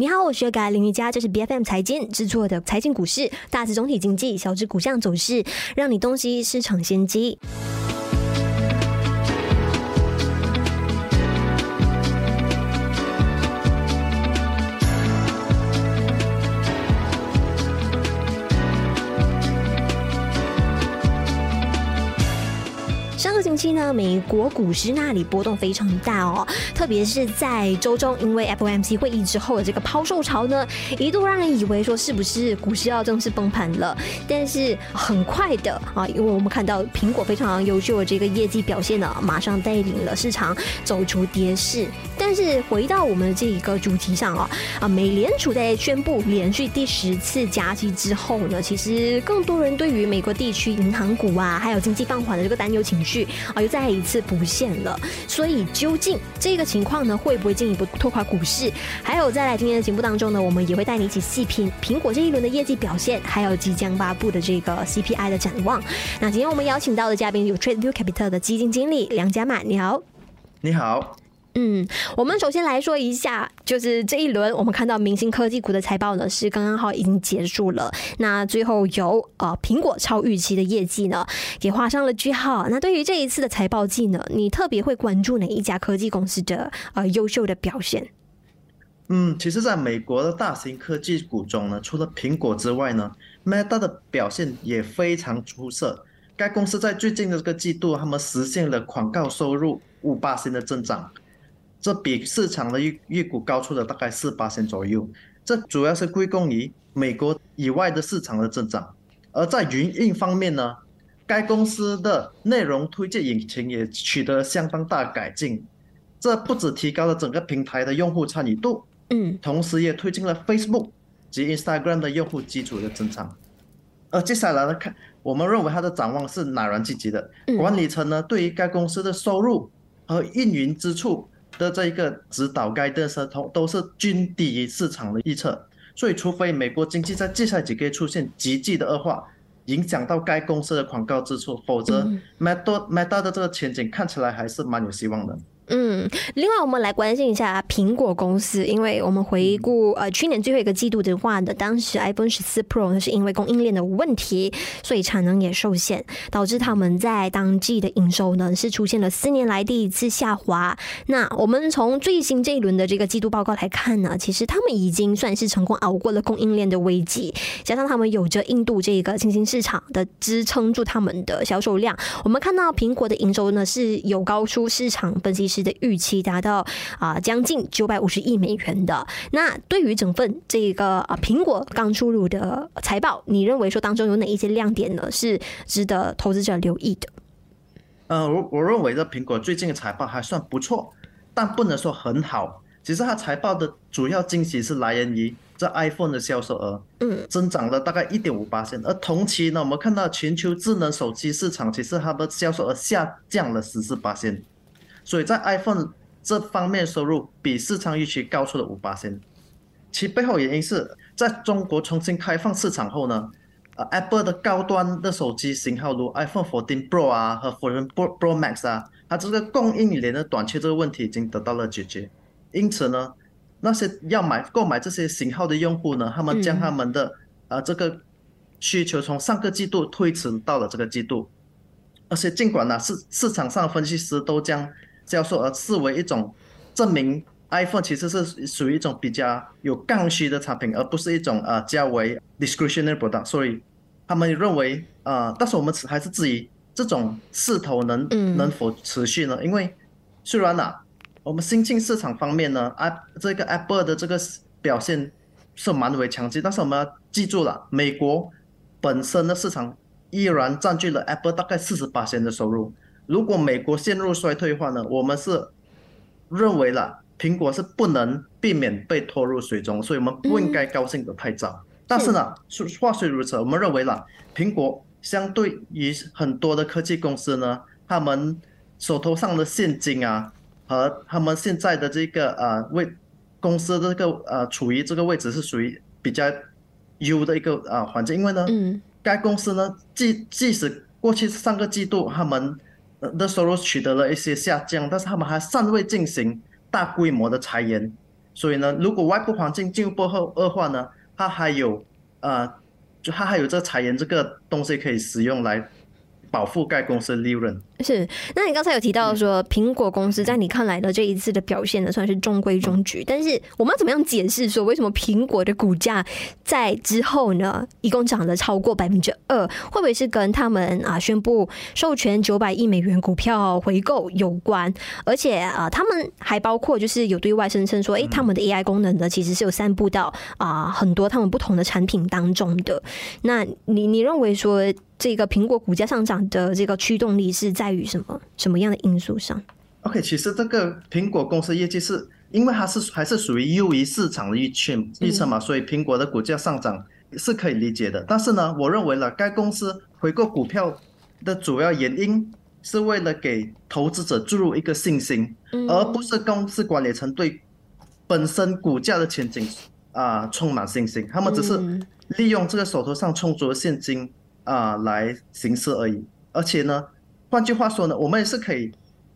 你好，我是改林瑜伽，这是 B F M 财经制作的财经股市，大致总体经济，小至股价走势，让你洞悉市场先机。近期呢，美国股市那里波动非常大哦，特别是在周中，因为 FOMC 会议之后的这个抛售潮呢，一度让人以为说是不是股市要正式崩盘了。但是很快的啊，因为我们看到苹果非常优秀的这个业绩表现呢，马上带领了市场走出跌势。但是回到我们的这一个主题上哦，啊，美联储在宣布连续第十次加息之后呢，其实更多人对于美国地区银行股啊，还有经济放缓的这个担忧情绪。啊，又再一次浮现了。所以究竟这个情况呢，会不会进一步拖垮股市？还有再来今天的节目当中呢，我们也会带你一起细品苹果这一轮的业绩表现，还有即将发布的这个 CPI 的展望。那今天我们邀请到的嘉宾有 TradeView Capital 的基金经理梁家满，你好，你好。嗯，我们首先来说一下，就是这一轮我们看到明星科技股的财报呢，是刚刚好已经结束了。那最后由呃苹果超预期的业绩呢，给画上了句号。那对于这一次的财报季呢，你特别会关注哪一家科技公司的呃优秀的表现？嗯，其实，在美国的大型科技股中呢，除了苹果之外呢，Meta 的表现也非常出色。该公司在最近的这个季度，他们实现了广告收入五八的增长。这比市场的预预估高出了大概四八千左右，这主要是归功于美国以外的市场的增长。而在云印方面呢，该公司的内容推荐引擎也取得相当大改进，这不止提高了整个平台的用户参与度，嗯，同时也推进了 Facebook 及 Instagram 的用户基础的增长。而接下来呢，看我们认为它的展望是乃然积极的，管理层呢对于该公司的收入和运营支出。的这一个指导该的时候都是均低于市场的预测，所以除非美国经济在接下来几个月出现急剧的恶化，影响到该公司的广告支出，否则 Meta Meta 的这个前景看起来还是蛮有希望的。嗯，另外我们来关心一下苹果公司，因为我们回顾呃去年最后一个季度的话呢，当时 iPhone 十四 Pro 呢是因为供应链的问题，所以产能也受限，导致他们在当季的营收呢是出现了四年来第一次下滑。那我们从最新这一轮的这个季度报告来看呢，其实他们已经算是成功熬过了供应链的危机，加上他们有着印度这个新兴市场的支撑住他们的销售量。我们看到苹果的营收呢是有高出市场分析师。的预期达到啊将近九百五十亿美元的。那对于整份这个啊苹果刚出炉的财报，你认为说当中有哪一些亮点呢？是值得投资者留意的？呃，我我认为这苹果最近的财报还算不错，但不能说很好。其实它财报的主要惊喜是来源于这 iPhone 的销售额，嗯，增长了大概一点五八线。而同期呢，我们看到全球智能手机市场其实它的销售额下降了十四八线。所以在 iPhone 这方面收入比市场预期高出了五八千，其背后原因是在中国重新开放市场后呢，呃，Apple 的高端的手机型号如 iPhone 14 Pro 啊和14 Pro Pro Max 啊，它这个供应链的短缺这个问题已经得到了解决，因此呢，那些要买购买这些型号的用户呢，他们将他们的呃这个需求从上个季度推迟到了这个季度，而且尽管呢市市场上分析师都将销售而视为一种证明，iPhone 其实是属于一种比较有刚需的产品，而不是一种呃较为 discretionary product。所以他们认为，呃，但是我们还是质疑这种势头能能否持续呢？因为虽然呢，我们新兴市场方面呢，app 这个 Apple 的这个表现是蛮为强劲，但是我们要记住了，美国本身的市场依然占据了 Apple 大概四十八的收入。如果美国陷入衰退的话呢，我们是认为了苹果是不能避免被拖入水中，所以我们不应该高兴的太早。但是呢，话虽如此，我们认为了苹果相对于很多的科技公司呢，他们手头上的现金啊，和他们现在的这个呃位公司这个呃处于这个位置是。属于比较优的一个啊环境，因为呢，该公司呢即即使过去上个季度他们的收入取得了一些下降，但是他们还尚未进行大规模的裁员，所以呢，如果外部环境进一步后恶化呢，它还有呃，就它还有这裁员这个东西可以使用来。保护该公司利润是。那你刚才有提到说，苹果公司在你看来的这一次的表现呢，算是中规中矩。但是我们要怎么样解释说，为什么苹果的股价在之后呢，一共涨了超过百分之二？会不会是跟他们啊宣布授权九百亿美元股票回购有关？而且啊，他们还包括就是有对外声称说，哎，他们的 AI 功能呢，其实是有散布到啊很多他们不同的产品当中的。那你你认为说？这个苹果股价上涨的这个驱动力是在于什么什么样的因素上？OK，其实这个苹果公司业绩是因为它是还是属于优于市场的预测预测嘛，所以苹果的股价上涨是可以理解的。但是呢，我认为了该公司回购股票的主要原因是为了给投资者注入一个信心，而不是公司管理层对本身股价的前景啊充满信心。他们只是利用这个手头上充足的现金。啊，来行事而已。而且呢，换句话说呢，我们也是可以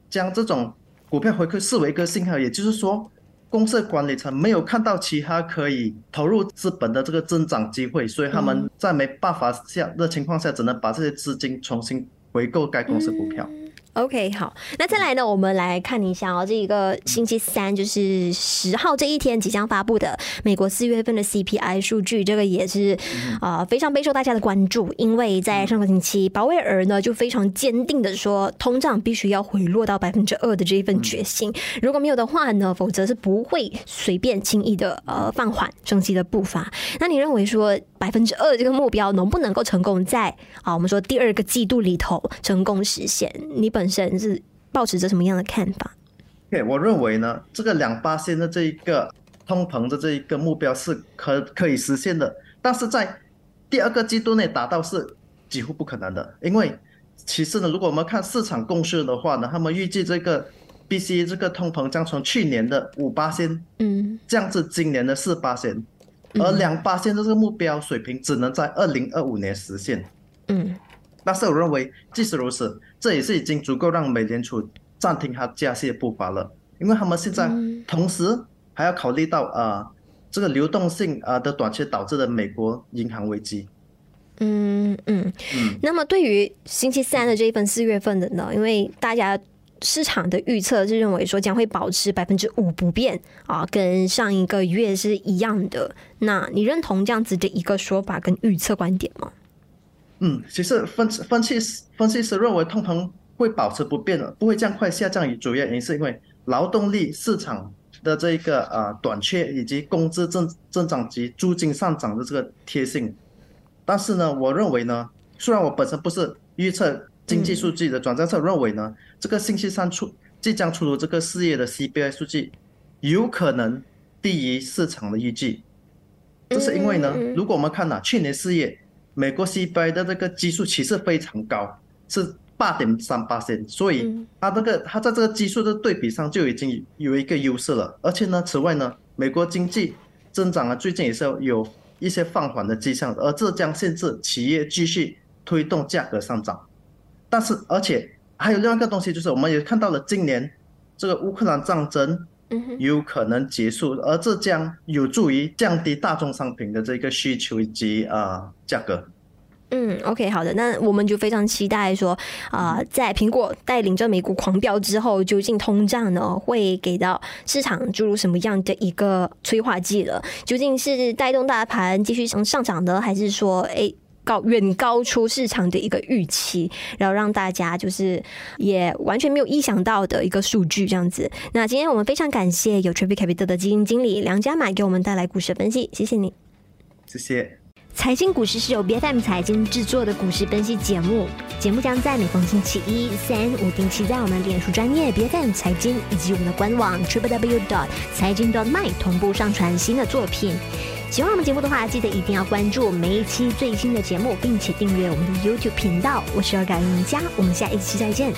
将这种股票回馈视为一个信号，也就是说，公司管理层没有看到其他可以投入资本的这个增长机会，所以他们在没办法下的情况下，只能把这些资金重新回购该公司股票。OK，好，那再来呢？我们来看一下哦，这一个星期三就是十号这一天即将发布的美国四月份的 CPI 数据，这个也是啊非常备受大家的关注，因为在上个星期，鲍威尔呢就非常坚定的说，通胀必须要回落到百分之二的这一份决心，如果没有的话呢，否则是不会随便轻易的呃放缓升息的步伐。那你认为说百分之二这个目标能不能够成功在啊我们说第二个季度里头成功实现？你本本身是保持着什么样的看法？OK，我认为呢，这个两八线的这一个通膨的这一个目标是可可以实现的，但是在第二个季度内达到是几乎不可能的。因为其次呢，如果我们看市场共识的话呢，他们预计这个 BC 这个通膨将从去年的五八线嗯降至今年的四八线，而两八线的这个目标水平只能在二零二五年实现。嗯。但是我认为，即使如此，这也是已经足够让美联储暂停它加息的步伐了，因为他们现在同时还要考虑到啊这个流动性啊的短缺导致的美国银行危机。嗯嗯嗯。那么对于星期三的这一份四月份的呢？因为大家市场的预测是认为说将会保持百分之五不变啊，跟上一个月是一样的。那你认同这样子的一个说法跟预测观点吗？嗯，其实分分析师分析师认为通膨会保持不变的，不会这样快下降。主要原因是因为劳动力市场的这一个呃短缺，以及工资增增长及租金上涨的这个贴性。但是呢，我认为呢，虽然我本身不是预测经济数据的专家，认为呢，这个星期三出即将出炉这个四月的 CPI 数据，有可能低于市场的预计。这是因为呢，如果我们看呐，去年四月。美国 CPI 的这个基数其实非常高，是八点三八线，所以它这个它在这个基数的对比上就已经有一个优势了。而且呢，此外呢，美国经济增长啊，最近也是有一些放缓的迹象，而这将限制企业继续推动价格上涨。但是，而且还有另外一个东西，就是我们也看到了今年这个乌克兰战争。有可能结束，而这将有助于降低大众商品的这个需求以及啊价格。嗯，OK，好的，那我们就非常期待说啊，在苹果带领着美股狂飙之后，究竟通胀呢会给到市场注入什么样的一个催化剂了？究竟是带动大盘继续上上涨的，还是说哎？高远高出市场的一个预期，然后让大家就是也完全没有意想到的一个数据这样子。那今天我们非常感谢有 Traffic Capital 的基金经理梁家买给我们带来股市分析，谢谢你。谢谢。财经股市是由 B F M 财经制作的股市分析节目，节目将在每逢星期一、三、五定期在我们脸书专业 B F M 财经以及我们的官网 Triple W dot 财经 dot my 同步上传新的作品。喜欢我们节目的话，记得一定要关注每一期最新的节目，并且订阅我们的 YouTube 频道。我是要改赢家，我们下一期再见。